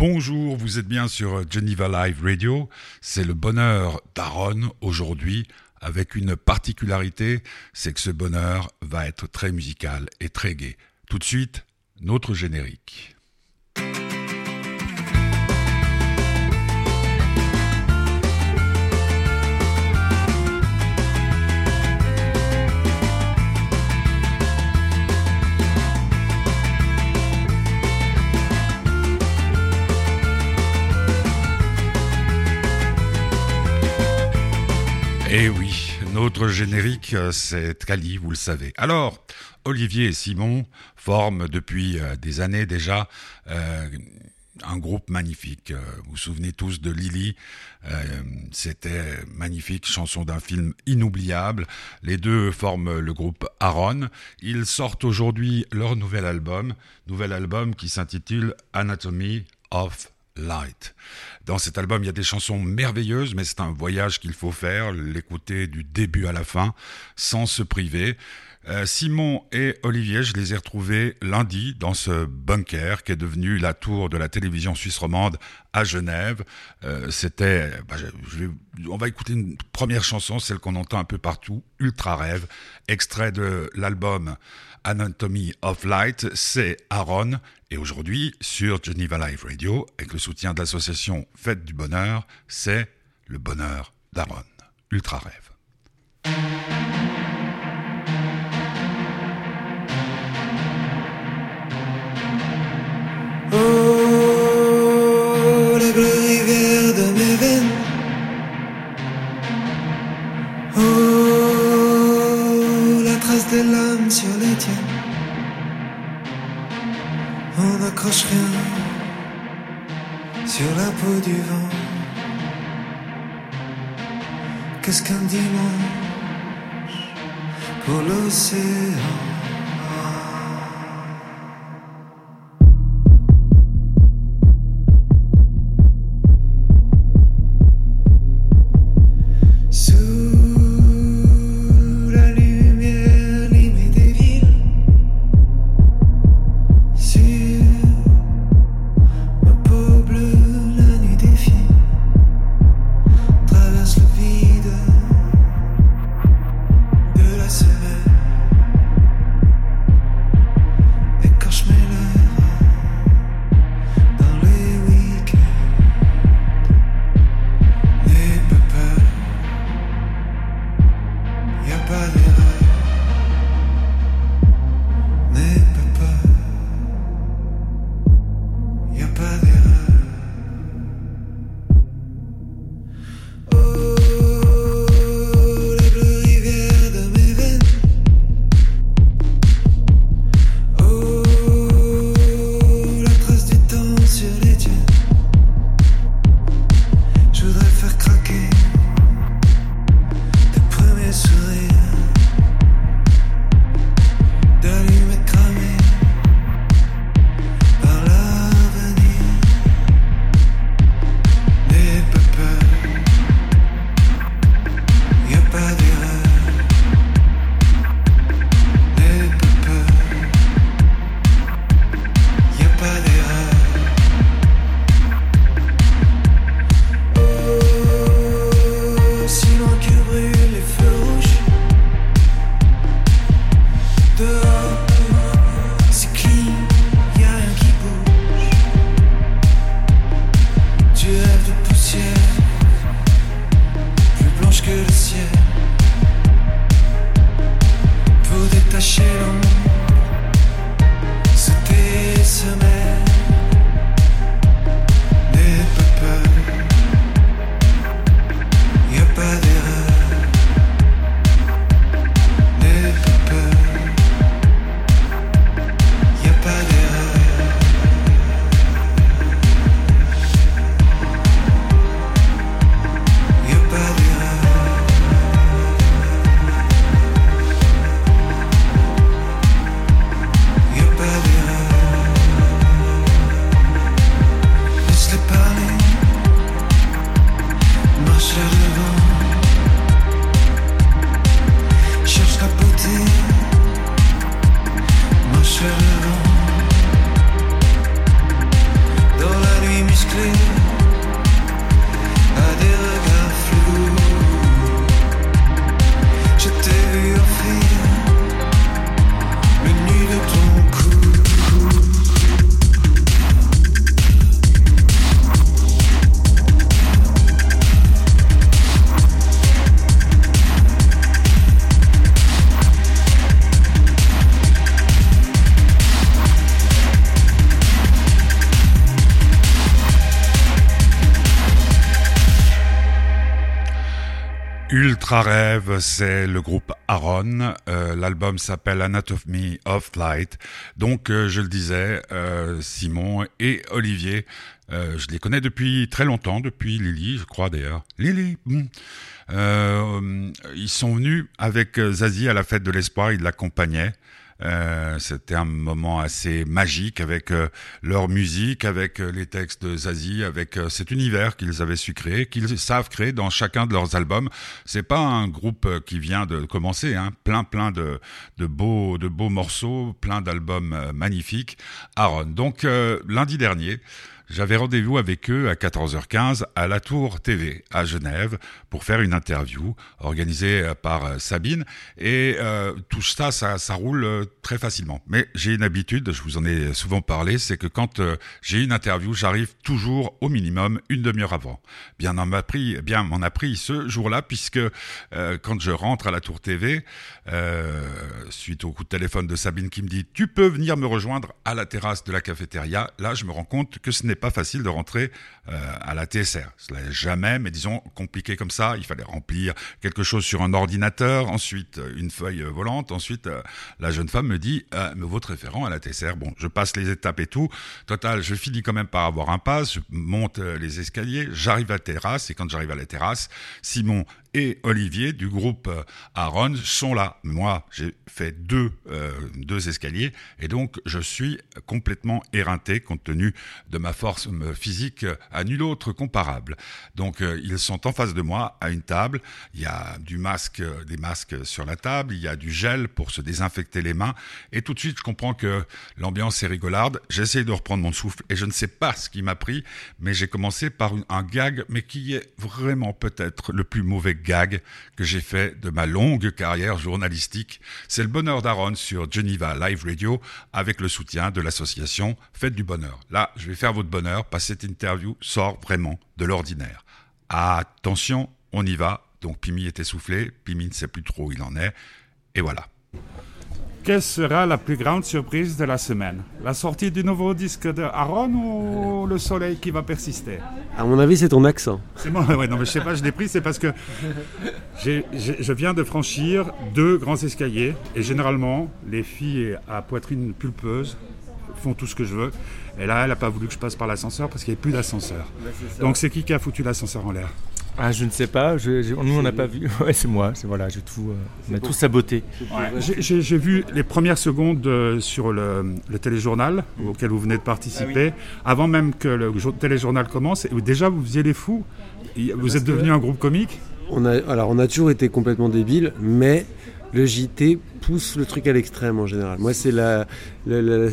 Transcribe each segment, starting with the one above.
Bonjour, vous êtes bien sur Geneva Live Radio. C'est le bonheur d'Aaron aujourd'hui avec une particularité, c'est que ce bonheur va être très musical et très gai. Tout de suite, notre générique. Eh oui, notre générique, euh, c'est Cali, vous le savez. Alors, Olivier et Simon forment depuis euh, des années déjà euh, un groupe magnifique. Vous vous souvenez tous de Lily C'était magnifique, chanson d'un film inoubliable. Les deux forment le groupe Aaron. Ils sortent aujourd'hui leur nouvel album, nouvel album qui s'intitule Anatomy of Light. Dans cet album, il y a des chansons merveilleuses, mais c'est un voyage qu'il faut faire, l'écouter du début à la fin, sans se priver. Euh, Simon et Olivier, je les ai retrouvés lundi dans ce bunker qui est devenu la tour de la télévision suisse romande à Genève. Euh, c'était, bah, on va écouter une première chanson, celle qu'on entend un peu partout, Ultra Rêve, extrait de l'album Anatomy of Light, c'est Aaron. Et aujourd'hui, sur Geneva Live Radio, avec le soutien de l'association Fête du Bonheur, c'est le bonheur d'Aaron. Ultra Rêve. Oh, sur les tiennes. On n'accroche rien sur la peau du vent. Qu'est-ce qu'un dimanche pour l'océan? Rêve, c'est le groupe Aaron. Euh, L'album s'appelle Anatomy of Light. Donc, euh, je le disais, euh, Simon et Olivier, je les connais depuis très longtemps, depuis Lily, je crois d'ailleurs. Lily. hmm. Ils sont venus avec Zazie à la fête de l'espoir. Ils l'accompagnaient. Euh, C'était un moment assez magique avec euh, leur musique, avec euh, les textes de Zazie, avec euh, cet univers qu'ils avaient su créer, qu'ils savent créer dans chacun de leurs albums. C'est pas un groupe qui vient de commencer, hein. plein plein de, beaux de beaux morceaux, plein d'albums magnifiques. Aaron. Donc lundi dernier. J'avais rendez-vous avec eux à 14h15 à la Tour TV à Genève pour faire une interview organisée euh, par euh, Sabine et euh, tout ça, ça, ça roule très facilement. Mais j'ai une habitude, je vous en ai souvent parlé, c'est que quand j'ai une interview, j'arrive toujours au minimum une demi-heure avant. Bien m'en a pris, bien m'en a pris ce jour-là puisque quand je rentre à la Tour TV, suite au coup de téléphone de Sabine qui me dit tu peux venir me rejoindre à la terrasse de la cafétéria, là je me rends compte que ce n'est pas facile de rentrer à la TSR. Cela n'est jamais, mais disons compliqué comme ça. Il fallait remplir quelque chose sur un ordinateur, ensuite euh, une feuille euh, volante, ensuite euh, la jeune femme me dit euh, mais votre référent à la TSR. Bon, je passe les étapes et tout. Total, je finis quand même par avoir un pass. Je monte euh, les escaliers, j'arrive à la terrasse et quand j'arrive à la terrasse, Simon et Olivier du groupe euh, Aaron sont là. Moi, j'ai fait deux, euh, deux escaliers et donc je suis complètement éreinté compte tenu de ma force euh, physique euh, nul autre comparable. Donc euh, ils sont en face de moi à une table. Il y a du masque, euh, des masques sur la table. Il y a du gel pour se désinfecter les mains. Et tout de suite, je comprends que l'ambiance est rigolarde. J'essaie de reprendre mon souffle et je ne sais pas ce qui m'a pris, mais j'ai commencé par un gag, mais qui est vraiment peut-être le plus mauvais gag que j'ai fait de ma longue carrière journalistique. C'est le bonheur d'Aaron sur Geneva Live Radio avec le soutien de l'association Faites du Bonheur. Là, je vais faire votre bonheur que cette interview sort vraiment de l'ordinaire. Attention, on y va. Donc Pimi est essoufflé, Pimi ne sait plus trop où il en est. Et voilà. Quelle sera la plus grande surprise de la semaine? La sortie du nouveau disque de Aaron ou le soleil qui va persister? À mon avis, c'est ton accent. C'est moi, ouais, non, mais je sais pas, je l'ai pris, c'est parce que j'ai- j'ai- je viens de franchir deux grands escaliers et généralement, les filles à poitrine pulpeuse font tout ce que je veux. Et là, elle n'a pas voulu que je passe par l'ascenseur parce qu'il n'y avait plus d'ascenseur. Donc c'est qui qui a foutu l'ascenseur en l'air? Ah, je ne sais pas. Je, je- nous, on n'a pas vu. Ouais, c'est moi. C'est voilà. J'ai tout. euh, on a tout saboté. J'ai- vu les premières secondes euh, sur le, le téléjournal auquel vous venez de participer, avant même que le jour- téléjournal commence. Et déjà, vous faisiez les fous. Vous êtes devenu un groupe comique? On a, alors, on a toujours été complètement débiles, mais le JT pousse le truc à l'extrême en général. Moi, c'est la, la,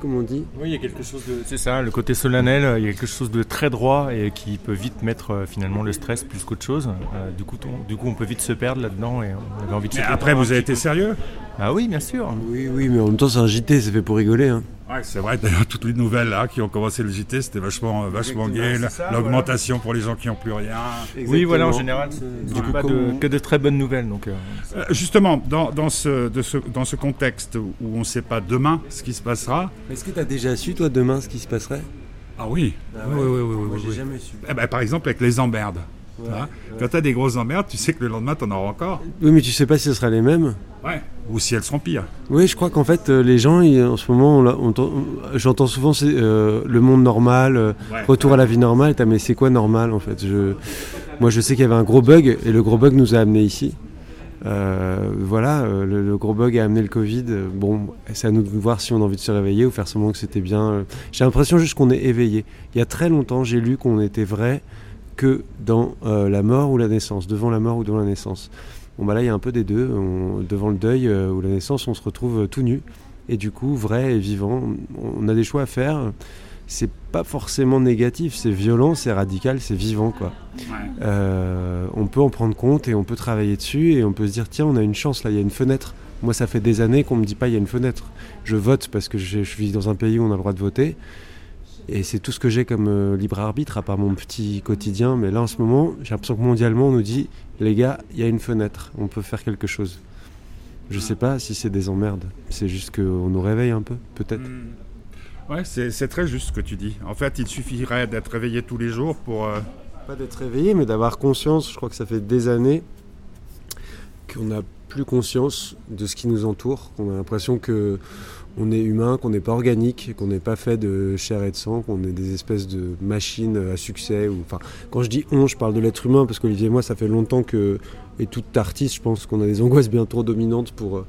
comme on dit. Oui, il y a quelque chose de. C'est ça, le côté solennel. Il y a quelque chose de très droit et qui peut vite mettre euh, finalement le stress plus qu'autre chose. Euh, du coup, on, du coup, on peut vite se perdre là-dedans et on avait envie de se Mais après, vous avez été sérieux? Ah oui, bien sûr. Oui, oui, mais en même temps, c'est un JT, c'est fait pour rigoler. hein. Ouais, c'est vrai. D'ailleurs, toutes les nouvelles là qui ont commencé le JT, c'était vachement, euh, vachement L'augmentation pour les gens qui n'ont plus rien. Oui, voilà, en général, c'est Du coup, pas de, que de très bonnes nouvelles. Donc, euh, Euh, justement, dans, dans, ce, de ce, dans ce contexte où on ne sait pas demain ce qui se passera. Est-ce que tu as déjà su, toi, demain, ce qui se passerait? Ah oui. Ah oui, ouais. oui, oui, oui, Moi, oui, jamais su. Eh ben, par exemple, avec les emmerdes. Ouais, Hein ouais. Quand tu as des grosses emmerdes, tu sais que le lendemain, tu en auras encore. Oui, mais tu sais pas si ce sera les mêmes. Ouais. Ou si elles seront pires. Oui, je crois qu'en fait, euh, les gens, en ce moment, j'entends souvent euh, le monde normal, euh, Ouais. retour à la vie normale. Mais c'est quoi normal en fait? Je... Moi, je sais qu'il y avait un gros bug et le gros bug nous a amené ici. Euh, voilà, le, le gros bug a amené le Covid. Bon, c'est à nous de voir si on a envie de se réveiller ou faire semblant que c'était bien. J'ai l'impression juste qu'on est éveillé. Il y a très longtemps, j'ai lu qu'on était vrai que dans euh, la mort ou la naissance, devant la mort ou devant la naissance. Bon, bah là, il y a un peu des deux. On- devant le deuil euh, ou la naissance, on se retrouve euh, tout nu. Et du coup, vrai et vivant, on on a des choix à faire. C'est pas forcément négatif, c'est violent, c'est radical, c'est vivant, quoi. Ouais. Euh, on peut en prendre compte et on peut travailler dessus et on peut se dire tiens on a une chance là, il y a une fenêtre. Moi ça fait des années qu'on me dit pas il y a une fenêtre. Je vote parce que je, je vis dans un pays où on a le droit de voter et c'est tout ce que j'ai comme euh, libre arbitre à part mon petit quotidien. Mais là en ce moment j'ai l'impression que mondialement on nous dit les gars il y a une fenêtre, on peut faire quelque chose. Je sais pas si c'est des emmerdes, c'est juste qu'on nous réveille un peu peut-être. Hmm. Ouais, c'est très juste ce que tu dis. En fait, il suffirait d'être réveillé tous les jours pour, euh, pas d'être réveillé, mais d'avoir conscience. Je crois que ça fait des années qu'on n'a plus conscience de ce qui nous entoure. On a l'impression que on est humain, qu'on n'est pas organique, qu'on n'est pas fait de chair et de sang, qu'on est des espèces de machines à succès. Quand je dis on, je parle de l'être humain parce qu'Olivier et moi, ça fait longtemps que, et tout artiste, je pense qu'on a des angoisses bien trop dominantes pour,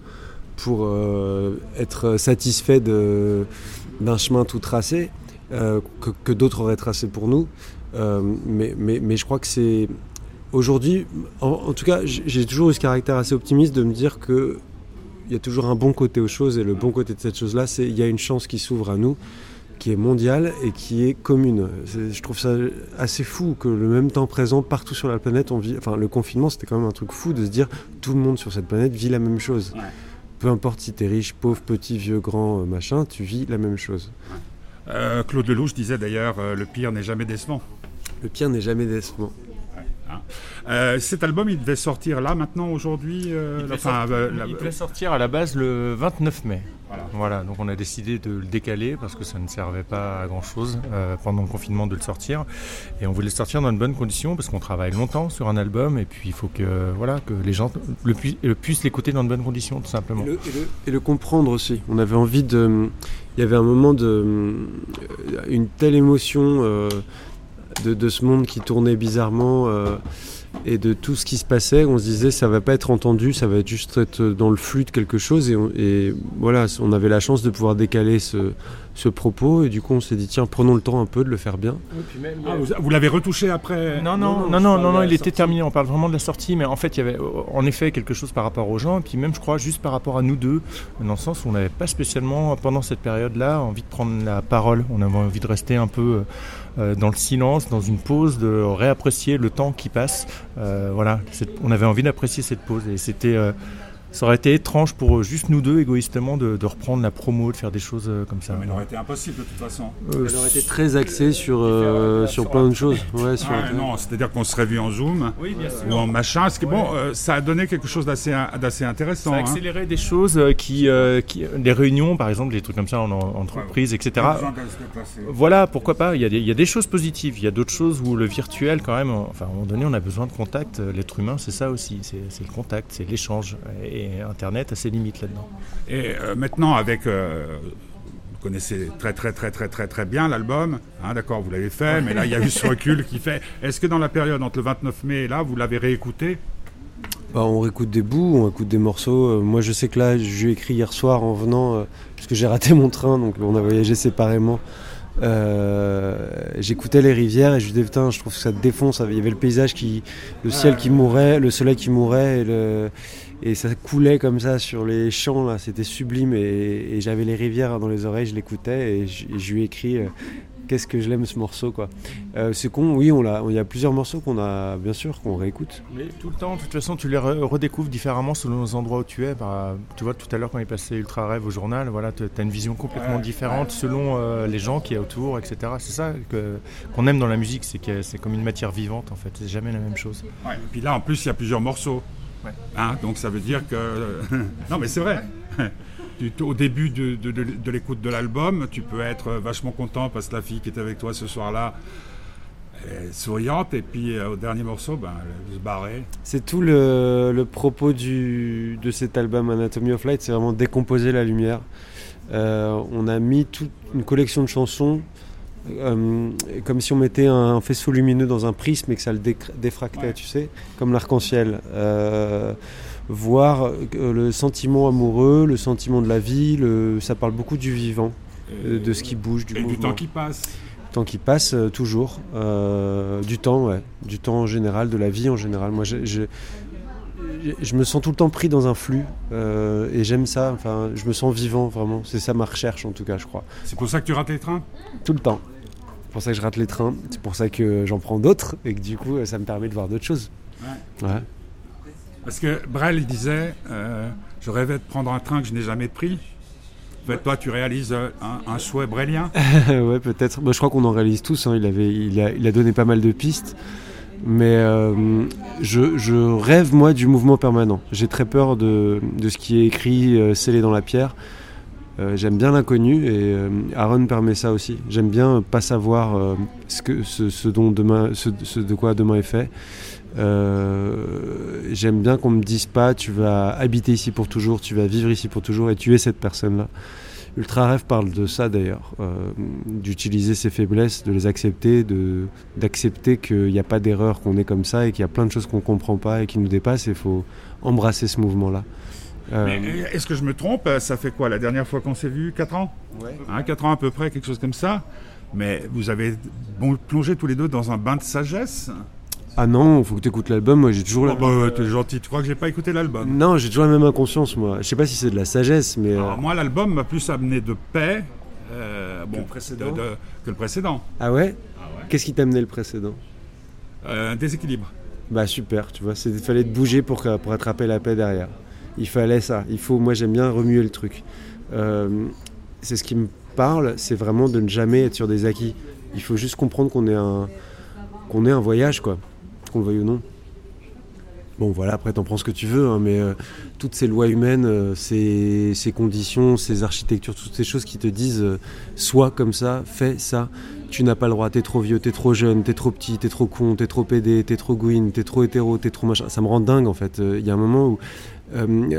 euh, être satisfait d'un chemin tout tracé euh, que, d'autres auraient tracé pour nous. Euh, mais, je crois que c'est aujourd'hui, en, en tout cas, j'ai toujours eu ce caractère assez optimiste de me dire que y a toujours un bon côté aux choses et le bon côté de cette chose-là, c'est il y a une chance qui s'ouvre à nous, qui est mondiale et qui est commune. Je trouve ça assez fou que le même temps présent partout sur la planète, on vit. Enfin, le confinement, c'était quand même un truc fou de se dire tout le monde sur cette planète vit la même chose. Ouais. Peu importe si t'es riche, pauvre, petit, vieux, grand, euh, machin, tu vis la même chose. Euh, Claude Lelouch disait d'ailleurs euh, le pire n'est jamais décevant. Le pire n'est jamais décevant. Euh, cet album, il devait sortir là, maintenant, aujourd'hui euh, Il devait enfin, sortir- euh, la- Il devait sortir à la base le 29 mai. Voilà. Voilà, donc on a décidé de le décaler parce que ça ne servait pas à grand chose pendant le confinement de le sortir. Et on voulait le sortir dans de bonnes conditions parce qu'on travaille longtemps sur un album et puis il faut que, voilà, que les gens le, pu- le puissent l'écouter dans de bonnes conditions, tout simplement. Et le, et le- et le comprendre aussi. On avait envie de. Il y avait un moment de. Une telle émotion euh, de, de ce monde qui tournait bizarrement euh, et de tout ce qui se passait. On se disait, ça va pas être entendu, ça va être juste être dans le flux de quelque chose. Et, voilà, on avait la chance de pouvoir décaler ce, ce propos. Et du coup, on s'est dit, tiens, prenons le temps un peu de le faire bien. Ah, vous vous l'avez retouché après Non, Non, non, non, non, il était terminé. On parle vraiment de la sortie, mais en fait, il y avait euh, en effet quelque chose par rapport aux gens, et puis même, je crois, juste par rapport à nous deux, dans le sens où on n'avait pas spécialement, pendant cette période-là, envie de prendre la parole. On avait envie de rester un peu euh, dans le silence, dans une pause, de réapprécier le temps qui passe. Euh, voilà, cette- on avait envie d'apprécier cette pause, et c'était. euh, ça aurait été étrange pour euh, juste nous deux, égoïstement, de, de reprendre la promo, de faire des choses euh, comme ça. Mais il aurait été impossible de toute façon. Euh, Elle aurait été très axée sur, euh, sur plein de choses. Ouais, sur Ah, non, c'est-à-dire qu'on serait vu en Zoom Oui, bien sûr. ou en machin. Ce qui, bon, euh, ça a donné quelque chose d'assez d'assez intéressant. Ça a hein. accéléré des choses euh, qui, euh, qui, des réunions, par exemple, des trucs comme ça en, en entreprise, etc. Pas besoin de se déplacer. Voilà, pourquoi pas. Il y, a des, il y a des choses positives. Il y a d'autres choses où le virtuel, quand même, enfin, à un moment donné, on a besoin de contact. Euh, L'être humain, c'est ça aussi. C'est c'est le contact, c'est l'échange. Et Internet a ses limites là-dedans. Et euh, maintenant, avec. euh, vous connaissez très très très très très très bien l'album, hein, d'accord, vous l'avez fait, mais là il y a eu ce recul qui fait. Est-ce que dans la période entre le 29 mai et là, vous l'avez réécouté? Bah, on réécoute des bouts, on écoute des morceaux. Euh, moi, je sais que là, j'ai écrit hier soir en venant, euh, parce que j'ai raté mon train, donc on a voyagé séparément. Euh, J'écoutais les rivières et je me disais, putain, je trouve que ça défonce. Il y avait le paysage qui. le ciel qui mourait, le soleil qui mourait, et, le- et ça coulait comme ça sur les champs, là. C'était sublime. Et, et j'avais les rivières dans les oreilles, je l'écoutais et je, lui ai écrit. euh, Qu'est-ce que je l'aime ce morceau quoi? Euh, c'est con, oui, on l'a. Il y a plusieurs morceaux qu'on a, bien sûr, qu'on réécoute. Mais tout le temps, de toute façon, tu les re- redécouvres différemment selon les endroits où tu es. Bah, tu vois, tout à l'heure, quand il passait Ultra Rêve au journal, voilà, tu as une vision complètement Ouais, différente selon euh, les gens qui y a autour, etc. C'est ça que- qu'on aime dans la musique, c'est que c'est comme une matière vivante, en fait. C'est jamais la même chose. Et puis là, en plus, il y a plusieurs morceaux. Hein, donc ça veut dire que. non, mais c'est vrai. Au début de, l'écoute de l'album, tu peux être vachement content parce que la fille qui était avec toi ce soir-là est souriante, et puis euh, au dernier morceau, ben, elle se barrer. C'est tout le, le propos du, de cet album Anatomy of Light, c'est vraiment décomposer la lumière. Euh, on a mis toute une collection de chansons euh, comme si on mettait un faisceau lumineux dans un prisme et que ça le défractait, Ouais. tu sais, comme l'arc-en-ciel. Euh, voir euh, le sentiment amoureux, le sentiment de la vie, le, ça parle beaucoup du vivant, euh, de ce qui bouge, du et mouvement. du temps qui passe. temps qui passe toujours du temps ouais du temps en général de la vie en général moi je, je, me sens tout le temps pris dans un flux euh, et j'aime ça enfin je me sens vivant vraiment c'est ça ma recherche en tout cas je crois C'est pour ça que tu rates les trains? Tout le temps c'est pour ça que je rate les trains c'est pour ça que j'en prends d'autres et que du coup ça me permet de voir d'autres choses ouais. Parce que Brel, il disait euh, Je rêvais de prendre un train que je n'ai jamais pris. En fait, toi, tu réalises euh, un, un souhait brélien? ouais, peut-être. Moi, je crois qu'on en réalise tous. hein. Il, avait, il, a, il a donné pas mal de pistes. Mais euh, je, rêve, moi, du mouvement permanent. J'ai très peur de, de ce qui est écrit, euh, scellé dans la pierre. Euh, j'aime bien l'inconnu et Aaron permet ça aussi. J'aime bien pas savoir ce, que, ce, dont demain, ce, de quoi demain est fait. J'aime bien qu'on me dise pas tu vas habiter ici pour toujours, tu vas vivre ici pour toujours et tu es cette personne-là. Ultra Rêve parle de ça d'ailleurs, euh, d'utiliser ses faiblesses, de les accepter, de d'accepter qu'il n'y a pas d'erreur, qu'on est comme ça et qu'il y a plein de choses qu'on comprend pas et qui nous dépassent. Il faut embrasser ce mouvement-là. Euh, Mais est-ce que je me trompe? Ça fait quoi la dernière fois qu'on s'est vu? 4 ans? Hein, 4 ans à peu près, quelque chose comme ça. Mais vous avez plongé tous les deux dans un bain de sagesse ah non, faut que tu écoutes l'album. Moi, j'ai toujours la Oh, bah, T'es gentil, tu crois que j'ai pas écouté l'album Non, j'ai toujours la même inconscience, moi. Je sais pas si c'est de la sagesse, mais. euh, Alors, Moi, l'album m'a plus amené de paix euh, bon, le précédent de- de- que le précédent. Ah ouais Qu'est-ce qui t'a amené le précédent Euh, un déséquilibre. Bah super, tu vois, il fallait te bouger pour, pour attraper la paix derrière. Il fallait ça. Il faut, moi j'aime bien remuer le truc. Euh, c'est ce qui me parle, c'est vraiment de ne jamais être sur des acquis. Il faut juste comprendre qu'on est un, qu'on est un voyage, quoi, qu'on le veuille ou non. Bon voilà, après t'en prends ce que tu veux, hein, mais euh, toutes ces lois humaines, euh, ces, conditions, ces architectures, toutes ces choses qui te disent euh, sois comme ça, fais ça, tu n'as pas le droit, t'es trop vieux, t'es trop jeune, t'es trop petit, t'es trop con, t'es trop pédé, t'es trop gouine, t'es trop hétéro, t'es trop machin. Ça me rend dingue en fait. Il y a un moment où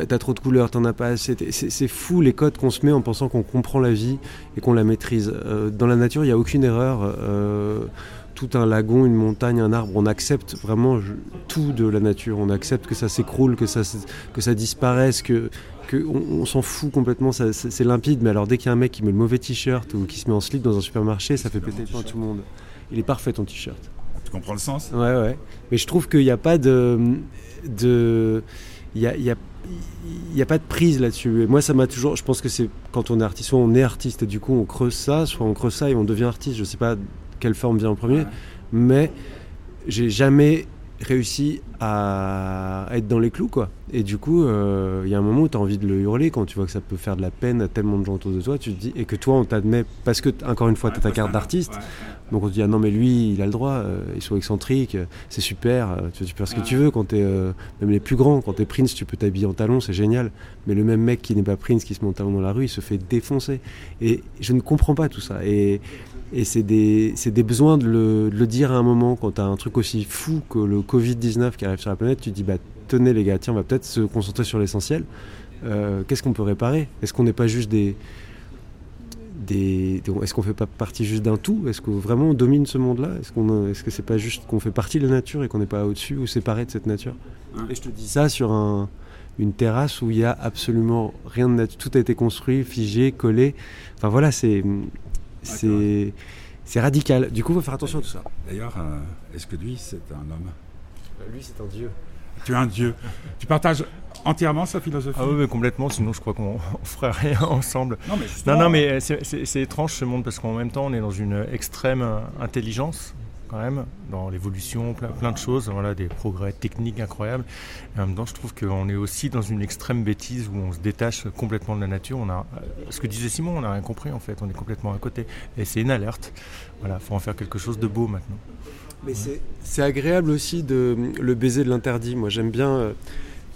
t'as trop de couleurs, t'en as pas assez. C'est fou les codes qu'on se met en pensant qu'on comprend la vie et qu'on la maîtrise. Dans la nature, il n'y a aucune erreur. Tout un lagon, une montagne, un arbre, on accepte vraiment tout de la nature. On accepte que ça s'écroule, que ça, que ça disparaisse, que, que on, on s'en fout complètement. C'est limpide. Mais alors dès qu'il y a un mec qui met le mauvais t-shirt ou qui se met en slip dans un supermarché, ça fait péter le tout le monde. Il est parfait ton t-shirt. Tu comprends le sens? Ouais, ouais. Mais je trouve qu'il n'y a pas de. de il y a, y a- y a pas de prise là-dessus. Et moi, ça m'a toujours. Je pense que c'est quand on est artiste, soit on est artiste et du coup on creuse ça, soit on creuse ça et on devient artiste. Je sais pas quelle forme vient en premier, mais j'ai jamais réussi à être dans les clous, quoi. Et du coup, euh, il y a un moment où tu as envie de le hurler quand tu vois que ça peut faire de la peine à tellement de gens autour de toi. Tu te dis et que toi, on t'admet parce que encore une fois, tu as ta carte d'artiste. Donc on te dit ah non mais lui il a le droit, euh, ils sont excentriques, euh, c'est super, euh, tu, tu peux faire ce que tu veux quand t'es euh, même les plus grands, quand t'es Prince tu peux t'habiller en talons, c'est génial. Mais le même mec qui n'est pas Prince qui se met en talons dans la rue, il se fait défoncer. Et je ne comprends pas tout ça. Et, et c'est des, des besoins de le, de le dire à un moment quand t'as un truc aussi fou que le Covid-19 qui arrive sur la planète, tu te dis bah tenez les gars, tiens on va peut-être se concentrer sur l'essentiel. Euh, Qu'est-ce qu'on peut réparer? Est-ce qu'on n'est pas juste des des, des- est-ce qu'on fait pas partie juste d'un tout? Est-ce que vraiment on domine ce monde-là? Est-ce qu'on, est-ce que c'est pas juste qu'on fait partie de la nature et qu'on n'est pas au-dessus ou séparé de cette nature? Et je te dis ça sur un, une terrasse où il y a absolument rien de nature, tout a été construit, figé, collé. Enfin voilà, c'est, c'est, c'est radical. Du coup, faut faire attention à tout ça. D'ailleurs, euh, est-ce que lui, c'est un homme Lui, c'est un dieu. Tu es un dieu. Tu partages entièrement sa philosophie Ah oui, mais complètement, sinon je crois qu'on on ferait rien ensemble. Non, mais Non, non, mais euh, c'est- c'est c'est étrange ce monde parce qu'en même temps, on est dans une extrême intelligence, quand même, dans l'évolution, plein, de choses, voilà, des progrès techniques incroyables. En même temps, je trouve qu'on est aussi dans une extrême bêtise où on se détache complètement de la nature. On a, euh, ce que disait Simon, on n'a rien compris en fait, on est complètement à côté. Et c'est une alerte. Voilà, faut en faire quelque chose de beau maintenant. Mais c'est agréable aussi de le baiser de l'interdit. Moi, j'aime bien euh,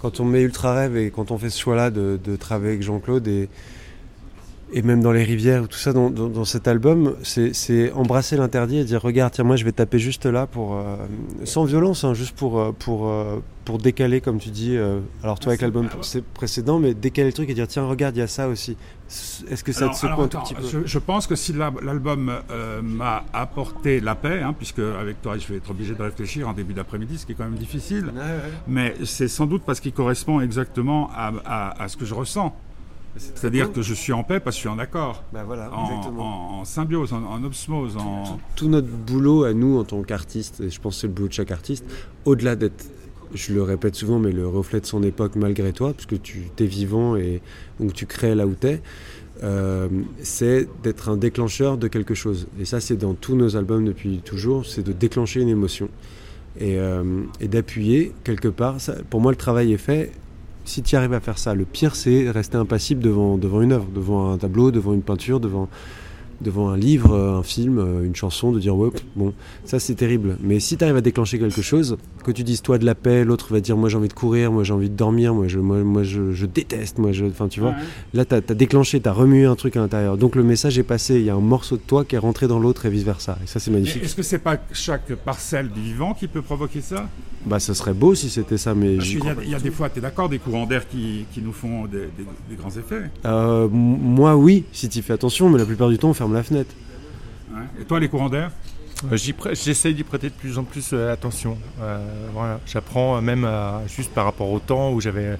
quand on met Ultra Rêve et quand on fait ce choix-là de, de travailler avec Jean-Claude et, et même dans les rivières, tout ça, dans, dans- dans cet album, c'est, embrasser l'interdit et dire regarde, tiens, moi, je vais taper juste là pour euh, sans violence, hein, juste pour euh, pour euh, pour décaler, comme tu dis. euh, alors toi avec l'album précédent, mais décaler le truc et dire tiens, regarde, il y a ça aussi. Est-ce que ça Alors- te secoue alors, un tout petit peu je, je pense que si la- l'album euh, m'a apporté la paix, hein, puisque avec toi je vais être obligé de réfléchir en début d'après-midi, ce qui est quand même difficile, Ouais, ouais. mais c'est sans doute parce qu'il correspond exactement à, à- à ce que je ressens. C'est-à-dire que je suis en paix parce que je suis en accord, Bah voilà, en, exactement. en- en symbiose, en, en osmose, en... tout notre boulot à nous en tant qu'artiste, et je pense que c'est le boulot de chaque artiste, au-delà d'être, je le répète souvent, mais le reflet de son époque malgré toi, puisque tu es vivant et donc tu crées là où tu es, c'est d'être un déclencheur de quelque chose. Et ça, c'est dans tous nos albums depuis toujours, c'est de déclencher une émotion et, euh, et d'appuyer quelque part. Ça, pour moi, le travail est fait. Si tu arrives à faire ça, le pire, c'est rester impassible devant, devant une œuvre, devant un tableau, devant une peinture, devant devant un livre, euh, un film, euh, une chanson, de dire ouais, bon, ça c'est terrible. Mais si tu arrives à déclencher quelque chose, que tu dises toi de la paix, l'autre va dire moi j'ai envie de courir, moi j'ai envie de dormir, moi je, moi, moi, je, je déteste, moi je. Enfin tu vois, Ouais. là tu as, déclenché, tu as remué un truc à l'intérieur. Donc le message est passé, il y a un morceau de toi qui est rentré dans l'autre et vice versa. Et ça c'est magnifique. Est-ce que c'est pas chaque parcelle du vivant qui peut provoquer ça? Bah ça serait beau si c'était ça, mais Parce qu'il y a, y des fois, tu es d'accord, des courants d'air qui, qui nous font des, des- des grands effets? Euh, moi oui, si tu fais attention, mais la plupart du temps on ferme la fenêtre. Ouais. Et toi, les courants d'air Euh, J'essaye d'y prêter de plus en plus euh, attention. Euh, voilà. J'apprends euh, même à- juste par rapport au temps où j'avais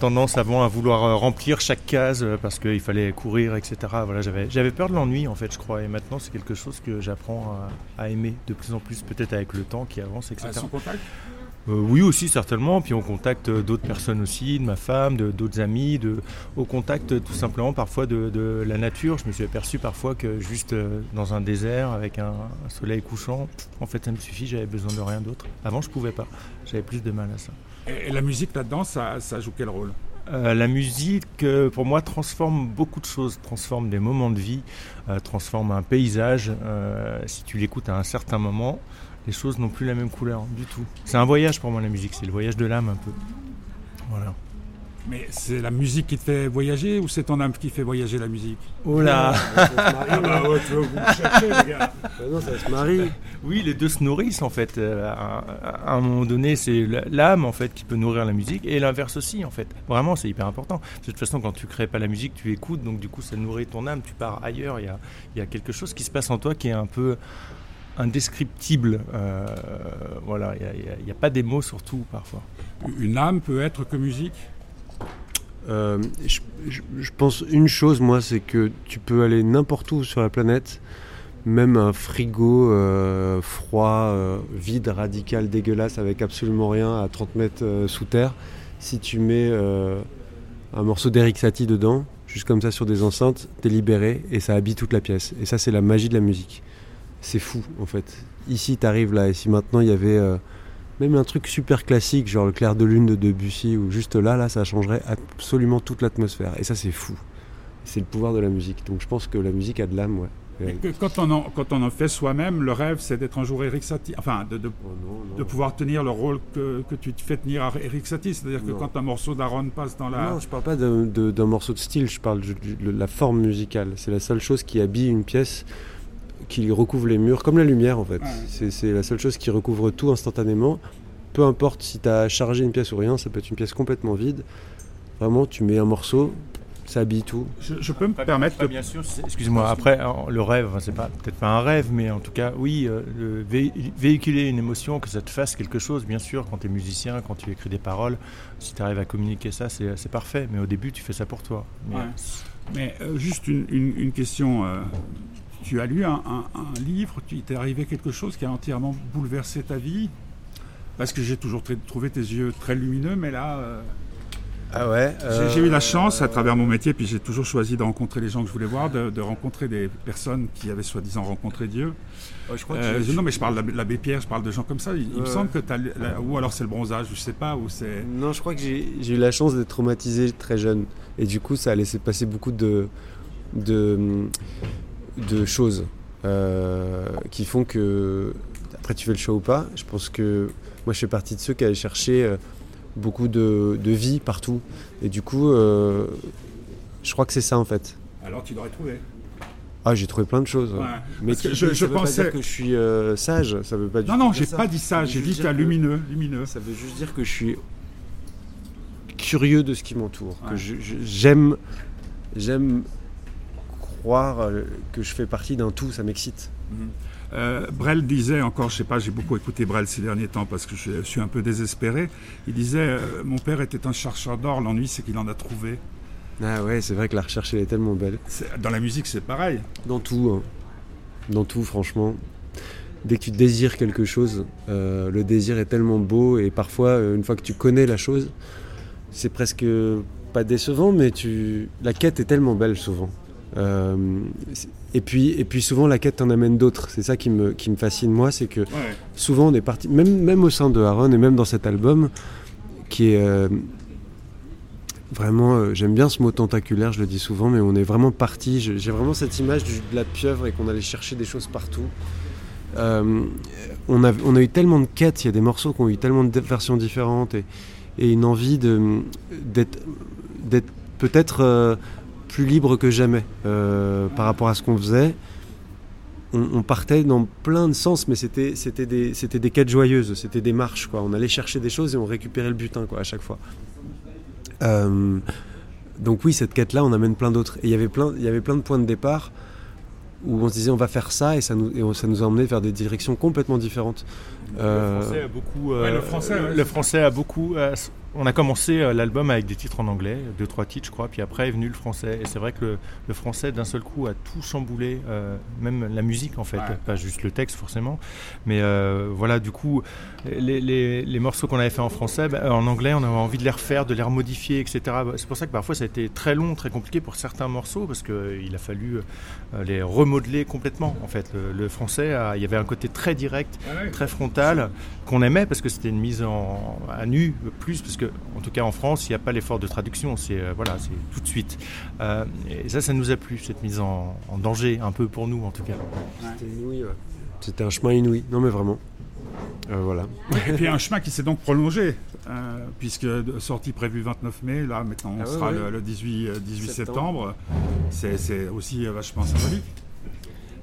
tendance avant à vouloir remplir chaque case parce qu'il fallait courir, etc. Voilà, j'avais j'avais peur de l'ennui en fait, je crois. Et maintenant, c'est quelque chose que j'apprends à, à aimer de plus en plus, peut-être avec le temps qui avance, etc. Sans contact Euh, oui aussi certainement, puis on contacte euh, d'autres personnes aussi, de ma femme, d'autres amis, de, au contact euh, tout simplement parfois de, de la nature. Je me suis aperçu parfois que juste euh, dans un désert avec un, un soleil couchant, en fait ça me suffit, j'avais besoin de rien d'autre. Avant je pouvais pas, j'avais plus de mal à ça. Et, la musique là-dedans, ça, ça joue quel rôle? Euh, la musique, euh, pour moi, transforme beaucoup de choses, transforme des moments de vie, euh, transforme un paysage. Euh, si tu l'écoutes à un certain moment, les choses n'ont plus la même couleur du tout. C'est un voyage pour moi la musique, c'est le voyage de l'âme un peu. Voilà. Mais c'est la musique qui te fait voyager ou c'est ton âme qui fait voyager la musique? Oh là Ah bah ouais, tu vas vous me les gars non, ça se marie. Oui, les deux se nourrissent en fait. Euh, à, à un moment donné, c'est l'âme en fait qui peut nourrir la musique et l'inverse aussi en fait. Vraiment, c'est hyper important. De toute façon, quand tu crées pas la musique, tu écoutes, donc du coup, ça nourrit ton âme. Tu pars ailleurs. Il y a, il y a quelque chose qui se passe en toi qui est un peu indescriptible. Euh, voilà, il n'y a, pas des mots surtout parfois. Une âme peut être que musique? Euh, je, je- je pense une chose, moi, c'est que tu peux aller n'importe où sur la planète, même un frigo euh, froid, euh, vide, radical, dégueulasse, avec absolument rien à 30 mètres euh, sous terre. Si tu mets euh, un morceau d'Eric Satie dedans, juste comme ça sur des enceintes, t'es libéré et ça habille toute la pièce. Et ça, c'est la magie de la musique. C'est fou, en fait. Ici, t'arrives là, et si maintenant il y avait euh, même un truc super classique, genre le clair de lune de Debussy, ou juste là, là, ça changerait absolument toute l'atmosphère. Et ça, c'est fou. C'est le pouvoir de la musique. Donc je pense que la musique a de l'âme, ouais. Et que quand, on en, quand on en fait soi-même, le rêve, c'est d'être un jour Eric Satie. Enfin, de, de, de pouvoir tenir le rôle que, que tu te fais tenir à Eric Satie. C'est-à-dire que quand un morceau d'Aaron passe dans la. Non, je parle pas d'un morceau de style, je parle de, de la forme musicale. C'est la seule chose qui habille une pièce, qui recouvre les murs, comme la lumière en fait. Ouais. C'est- C'est la seule chose qui recouvre tout instantanément. Peu importe si tu as chargé une pièce ou rien, ça peut être une pièce complètement vide. Vraiment, tu mets un morceau, ça habille tout. Je, je peux me permettre Après, de. bien sûr, excuse-moi. Après, le rêve, enfin, c'est pas peut-être pas un rêve, mais en tout cas, oui, euh, le vé- véhiculer une émotion, que ça te fasse quelque chose, bien sûr, quand tu es musicien, quand tu écris des paroles, si tu arrives à communiquer ça, c'est c'est parfait. Mais au début, tu fais ça pour toi. Mais- Ouais. Mais euh, juste une, une- une question. euh, tu as lu un, un- un livre, tu t'est arrivé quelque chose qui a entièrement bouleversé ta vie? Parce que j'ai toujours trouvé tes yeux très lumineux, mais là, euh, Ah ouais j'ai j'ai eu la chance, à travers mon métier, puis j'ai toujours choisi de rencontrer les gens que je voulais voir, de, de rencontrer des personnes qui avaient soi-disant rencontré Dieu. je crois Euh, non, mais je parle de l'abbé- Pierre, je parle de gens comme ça. Il, il me semble que tu as. Ou alors c'est le bronzage, je sais pas, ou c'est. Non, je crois que j'ai j'ai eu la chance d'être traumatisé très jeune. Et du coup, ça a laissé passer beaucoup de, de, de choses euh, qui font que, après tu fais le choix ou pas, je pense que moi je fais partie de ceux qui allaient chercher euh, beaucoup de, de vie partout. Et du coup, euh, je crois que c'est ça en fait. Alors tu l'aurais trouvé. Ah, j'ai trouvé plein de choses. ouais. Mais Parce que qui- je- ça je veut pas pensais- dire que je suis euh, sage, ça veut pas du Non, non, j'ai pas dit ça, j'ai dit que lumineux, lumineux. Ça veut juste dire que je suis curieux de ce qui m'entoure, que Ouais. j'aime j'aime croire euh, que je fais partie d'un tout, ça m'excite. Euh, Brel disait encore, je sais pas, j'ai beaucoup écouté Brel ces derniers temps parce que je suis un peu désespéré. Il disait euh, Mon père était un chercheur d'or, l'ennui c'est qu'il en a trouvé. Ah ouais, c'est vrai que la recherche elle est tellement belle. Dans la musique, c'est pareil. Dans tout, hein. dans tout franchement. Dès que tu désires quelque chose, euh, le désir est tellement beau et parfois, une fois que tu connais la chose, c'est presque pas décevant, mais tu... la quête est tellement belle souvent. Euh, et, puis, et puis souvent la quête t'en amène d'autres. C'est ça qui me, qui me fascine moi, c'est que Ouais. souvent on est parti, même, même au sein de Aaron et même dans cet album, qui est, euh, vraiment, euh, j'aime bien ce mot tentaculaire, je le dis souvent, mais on est vraiment parti. J'ai vraiment cette image du- de la pieuvre et qu'on allait chercher des choses partout. On, a, on a eu tellement de quêtes, il y a des morceaux qui ont eu tellement de versions différentes et, et une envie d'être d'être peut-être plus libre que jamais euh, par rapport à ce qu'on faisait. On, on partait dans plein de sens, mais c'était c'était des, c'était des quêtes joyeuses, c'était des marches. Quoi. On allait chercher des choses et on récupérait le butin quoi, à chaque fois. Euh, donc oui, cette quête-là, on amène plein d'autres. Et il y avait plein, il y avait plein de points de départ où on se disait on va faire ça et ça nous, et on- ça nous a emmené vers des directions complètement différentes. Euh, Le français a beaucoup. euh, Ouais, le français, ouais. le français a beaucoup. On a commencé euh, l'album avec des titres en anglais, deux trois titres, je crois. Puis après est venu le français. Et c'est vrai que le, le français d'un seul coup a tout chamboulé, euh, même la musique en fait, Ouais. pas juste le texte forcément. Mais euh, voilà, du coup, les, les- les morceaux qu'on avait fait en français, bah, en anglais, on avait envie de les refaire, de les remodifier, etc. C'est pour ça que parfois ça a été très long, très compliqué pour certains morceaux parce qu'il a fallu les remodeler complètement. En fait, le, le français, a- il y avait un côté très direct très frontal qu'on aimait parce que c'était une mise en, à nu plus parce que en tout cas en France il n'y a pas l'effort de traduction c'est euh, voilà c'est tout de suite Euh, et ça ça nous a plu cette mise en, en danger un peu pour nous en tout cas C'était inouï, ouais. C'était un chemin inouï. Non, mais vraiment. Euh, voilà. Et puis un chemin qui s'est donc prolongé, euh, puisque sortie prévue 29 mai, là maintenant on Ah ouais, sera ouais. le, le 18, euh, 18 Septembre. septembre. C'est aussi vachement symbolique,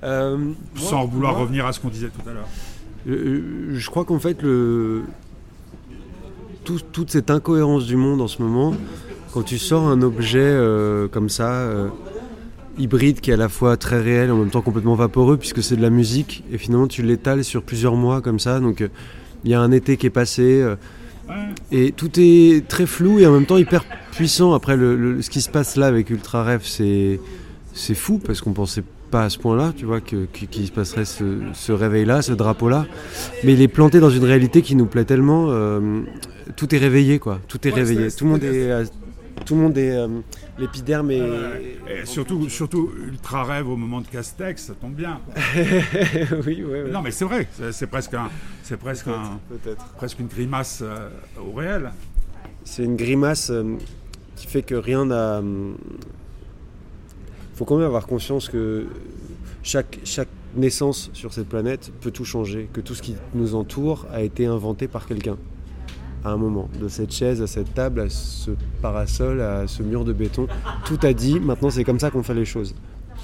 Euh, moi- sans vouloir moi, revenir à ce qu'on disait tout à l'heure. je crois qu'en fait, le... tout- toute cette incohérence du monde en ce moment, quand tu sors un objet euh, comme ça, euh, hybride, qui est à la fois très réel et en même temps complètement vaporeux, puisque c'est de la musique, et finalement tu l'étales sur plusieurs mois comme ça, donc euh, il y a un été qui est passé. Et tout est très flou et en même temps hyper puissant. Après, ce qui se passe là avec Ultra Rêve, c'est c'est fou parce qu'on pensait pas à ce point-là, tu vois, qu'il se passerait ce, ce réveil-là, ce drapeau-là. Mais il est planté dans une réalité qui nous plaît tellement. euh, tout est réveillé, quoi. Tout est Ouais, réveillé. Tout le monde est, tout le monde est l'épiderme est. Et surtout, surtout ultra rêve au moment de Castex, ça tombe bien. oui, ouais, ouais. Non mais c'est vrai, c'est presque un, c'est presque un, Peut-être. presque une grimace euh, au réel. C'est une grimace euh, qui fait que rien n'a. Faut quand même avoir conscience que chaque, chaque naissance sur cette planète peut tout changer, que tout ce qui nous entoure a été inventé par quelqu'un à un moment. De cette chaise à cette table, à ce parasol, à ce mur de béton, tout a dit, maintenant c'est comme ça qu'on fait les choses.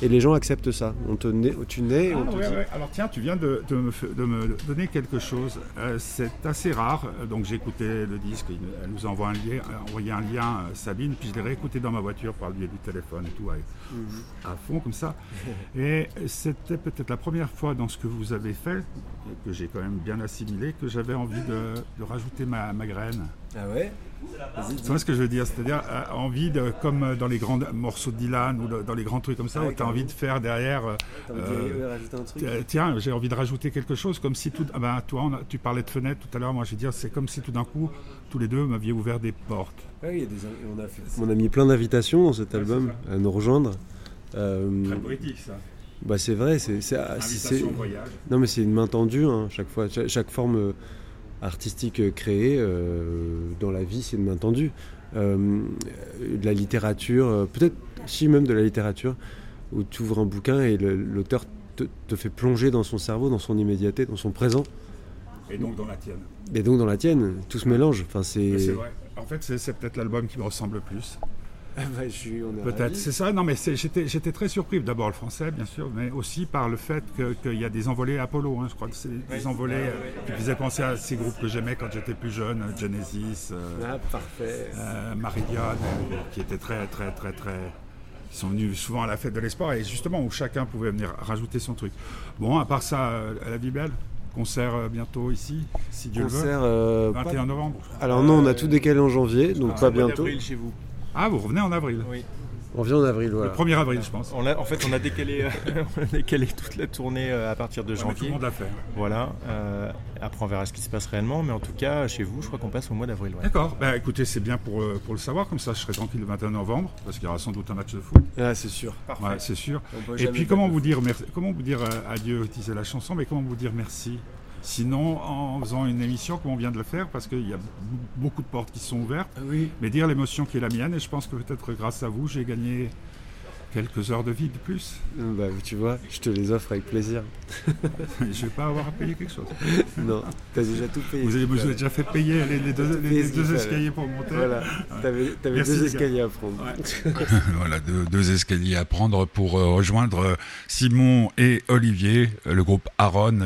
Et les gens acceptent ça. On te naît, tu nais et on Ah, te ouais, dit. ouais. Alors tiens, tu viens de, de me, f- de me donner quelque chose. Euh, c'est assez rare. Euh, Donc j'ai écouté le disque. Elle nous envoie un lien, envoyé un lien, euh, Sabine. Puis je l'ai réécouté dans ma voiture par le biais du téléphone et tout, à fond comme ça. Et c'était peut-être la première fois dans ce que vous avez fait, que j'ai quand même bien assimilé, que j'avais envie de, de rajouter ma, ma graine. Ah ouais Tu vois ce que je veux dire C'est-à-dire euh, envie de, comme dans les grands morceaux de Dylan ou dans les grands trucs comme ça, Ouais, où tu as envie de faire derrière. euh, euh, rajouter un truc euh, Tiens, j'ai envie de rajouter quelque chose, comme si tout. Ah ben, toi, on a- tu parlais de fenêtre tout à l'heure. Moi, je veux dire, c'est comme si tout d'un coup, tous les deux m'aviez ouvert des portes. Ouais, il y a des- on, a fait- on a mis plein d'invitations dans cet album à nous rejoindre. Euh, Très poétique, ça. bah c'est vrai, c'est, ah, non mais c'est une main tendue hein, chaque fois, chaque, chaque forme euh, artistique euh, créée euh, dans la vie, c'est une main tendue. Euh, de la littérature, peut-être si même de la littérature, où tu ouvres un bouquin et l'auteur te, te fait plonger dans son cerveau, dans son immédiateté, dans son présent, Et donc dans la tienne. et donc dans la tienne, tout se mélange. Enfin c'est. En fait, c'est peut-être l'album qui me ressemble le plus. Ah bah, Peut-être, c'est ça. Non, mais j'étais très surpris. D'abord le français, bien sûr, mais aussi par le fait qu'il y a des envolées Apollo. hein. Je crois que c'est des envolées euh, qui faisaient penser à ces groupes que j'aimais quand j'étais plus jeune, euh, Genesis, euh, Ah parfait. euh, euh, qui étaient très, très, très, très. Ils sont venus souvent à la fête de l'espoir et justement où chacun pouvait venir rajouter son truc. Bon, à part ça, la vie belle, concert bientôt ici, si Dieu le veut. Concert, euh, pas- 21 novembre. Alors non, on a tout décalé en janvier, donc pas Au mois bientôt. chez vous Ah, vous revenez en avril. oui On vient en avril, voilà. Le 1er avril, je pense. on a, en fait on a décalé euh, on a décalé toute la tournée euh, à partir de Ouais, mais tout le janvier monde l'a fait. voilà euh, après on verra ce qui se passe réellement mais en tout cas chez vous je crois qu'on passe au mois d'avril ouais. D'accord. Bah, écoutez, c'est bien pour, pour le savoir. Comme ça, je serai tranquille le 21 novembre, parce qu'il y aura sans doute un match de foot. Ah, c'est sûr. Ouais, c'est sûr. Et puis, comment vous dire, merci, comment vous dire adieu, disait la chanson, mais comment vous dire merci? Sinon, en faisant une émission comme on vient de le faire, parce qu'il y a beaucoup de portes qui sont ouvertes, Oui. mais dire l'émotion qui est la mienne, et je pense que peut-être grâce à vous, j'ai gagné quelques heures de vie de plus. Bah, tu vois, je te les offre avec plaisir. je ne vais pas avoir à payer quelque chose. non, t'as déjà tout payé. Vous avez, vous avez déjà fait payer les, les deux, les- les Qu'est-ce deux qu'il escaliers pour monter. Voilà, t'avais, t'avais Merci, deux escaliers à prendre. voilà, deux, deux escaliers à prendre pour euh, rejoindre euh, Simon et Olivier, euh, le groupe Aaron.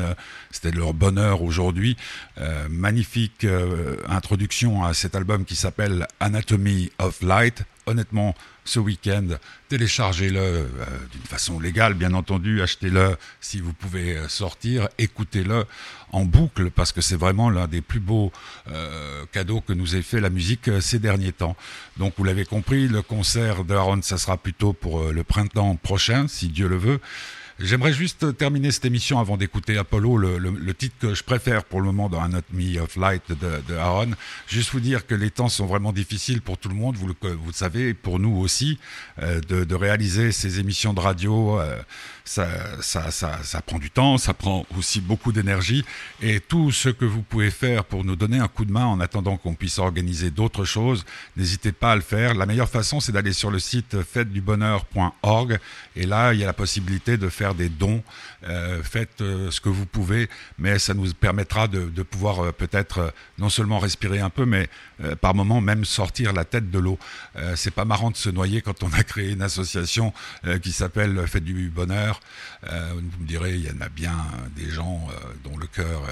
C'était leur bonheur aujourd'hui. Euh, magnifique euh, introduction à cet album qui s'appelle Anatomy of Light. Honnêtement, ce week-end, téléchargez-le euh, d'une façon légale, bien entendu. Achetez-le si vous pouvez euh, sortir. Écoutez-le en boucle parce que c'est vraiment l'un des plus beaux euh, cadeaux que nous ait fait la musique ces derniers temps. Donc vous l'avez compris, le concert de Aaron, ça sera plutôt pour le printemps prochain, si Dieu le veut. J'aimerais juste terminer cette émission avant d'écouter Apollo, le, le- le titre que je préfère pour le moment dans Anatomy of Light de, de Aaron. Juste vous dire que les temps sont vraiment difficiles pour tout le monde, vous le, vous le savez, pour nous aussi, euh, de, de réaliser ces émissions de radio. euh, ça, ça, ça, ça prend du temps, ça prend aussi beaucoup d'énergie. Et tout ce que vous pouvez faire pour nous donner un coup de main en attendant qu'on puisse organiser d'autres choses, n'hésitez pas à le faire. La meilleure façon, c'est d'aller sur le site fêtedubonheur.org. Et là, il y a la possibilité de faire des dons. Euh, faites euh, ce que vous pouvez, mais ça nous permettra de, pouvoir euh, peut-être non seulement respirer un peu, mais par moment même sortir la tête de l'eau. C'est pas marrant de se noyer quand on a créé une association qui s'appelle Fête du Bonheur. Vous me direz, il y en a bien des gens dont le cœur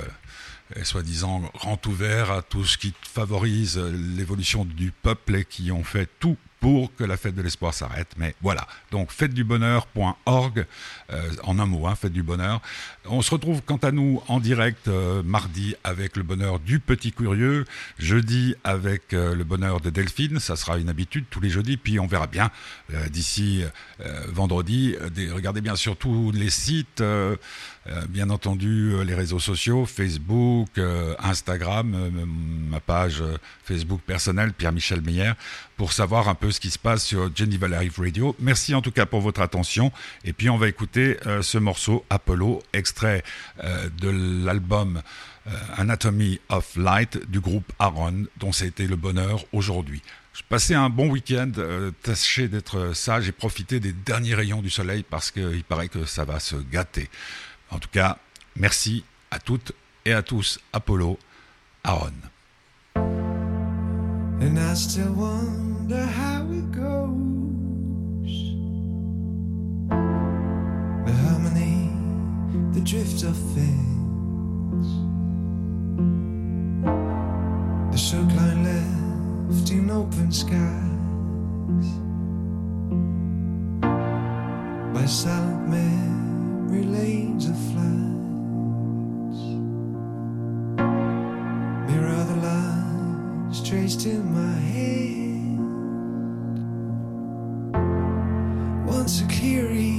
est soi-disant grand ouvert à tout ce qui favorise l'évolution du peuple et qui ont fait tout pour que la fête de l'espoir s'arrête. Mais voilà, donc fêtedubonheur.org, euh, en un mot, hein, fête du bonheur. On se retrouve quant à nous en direct euh, mardi avec le bonheur du petit curieux, jeudi avec euh, le bonheur de Delphine, ça sera une habitude tous les jeudis, puis on verra bien d'ici vendredi. regardez bien sûr tous les sites, bien entendu euh, les réseaux sociaux, Facebook, euh, Instagram, euh, ma page euh, Facebook personnelle, Pierre-Michel Meyer, pour savoir un peu ce qui se passe sur Geneva Live Radio. Merci en tout cas pour votre attention. Et puis on va écouter euh, ce morceau Apollo, extrait euh, de l'album euh, Anatomy of Light du groupe Aaron, dont c'était le bonheur aujourd'hui. Je passais un bon week-end, euh, tâchez d'être sage et profitez des derniers rayons du soleil parce qu'il paraît que ça va se gâter. En tout cas, merci à toutes et à tous. Apollo, Aaron. And I still wonder how. The harmony, the drift of. The left in open skies. By silent Mirror the lines traced in my hand. Once a clearing,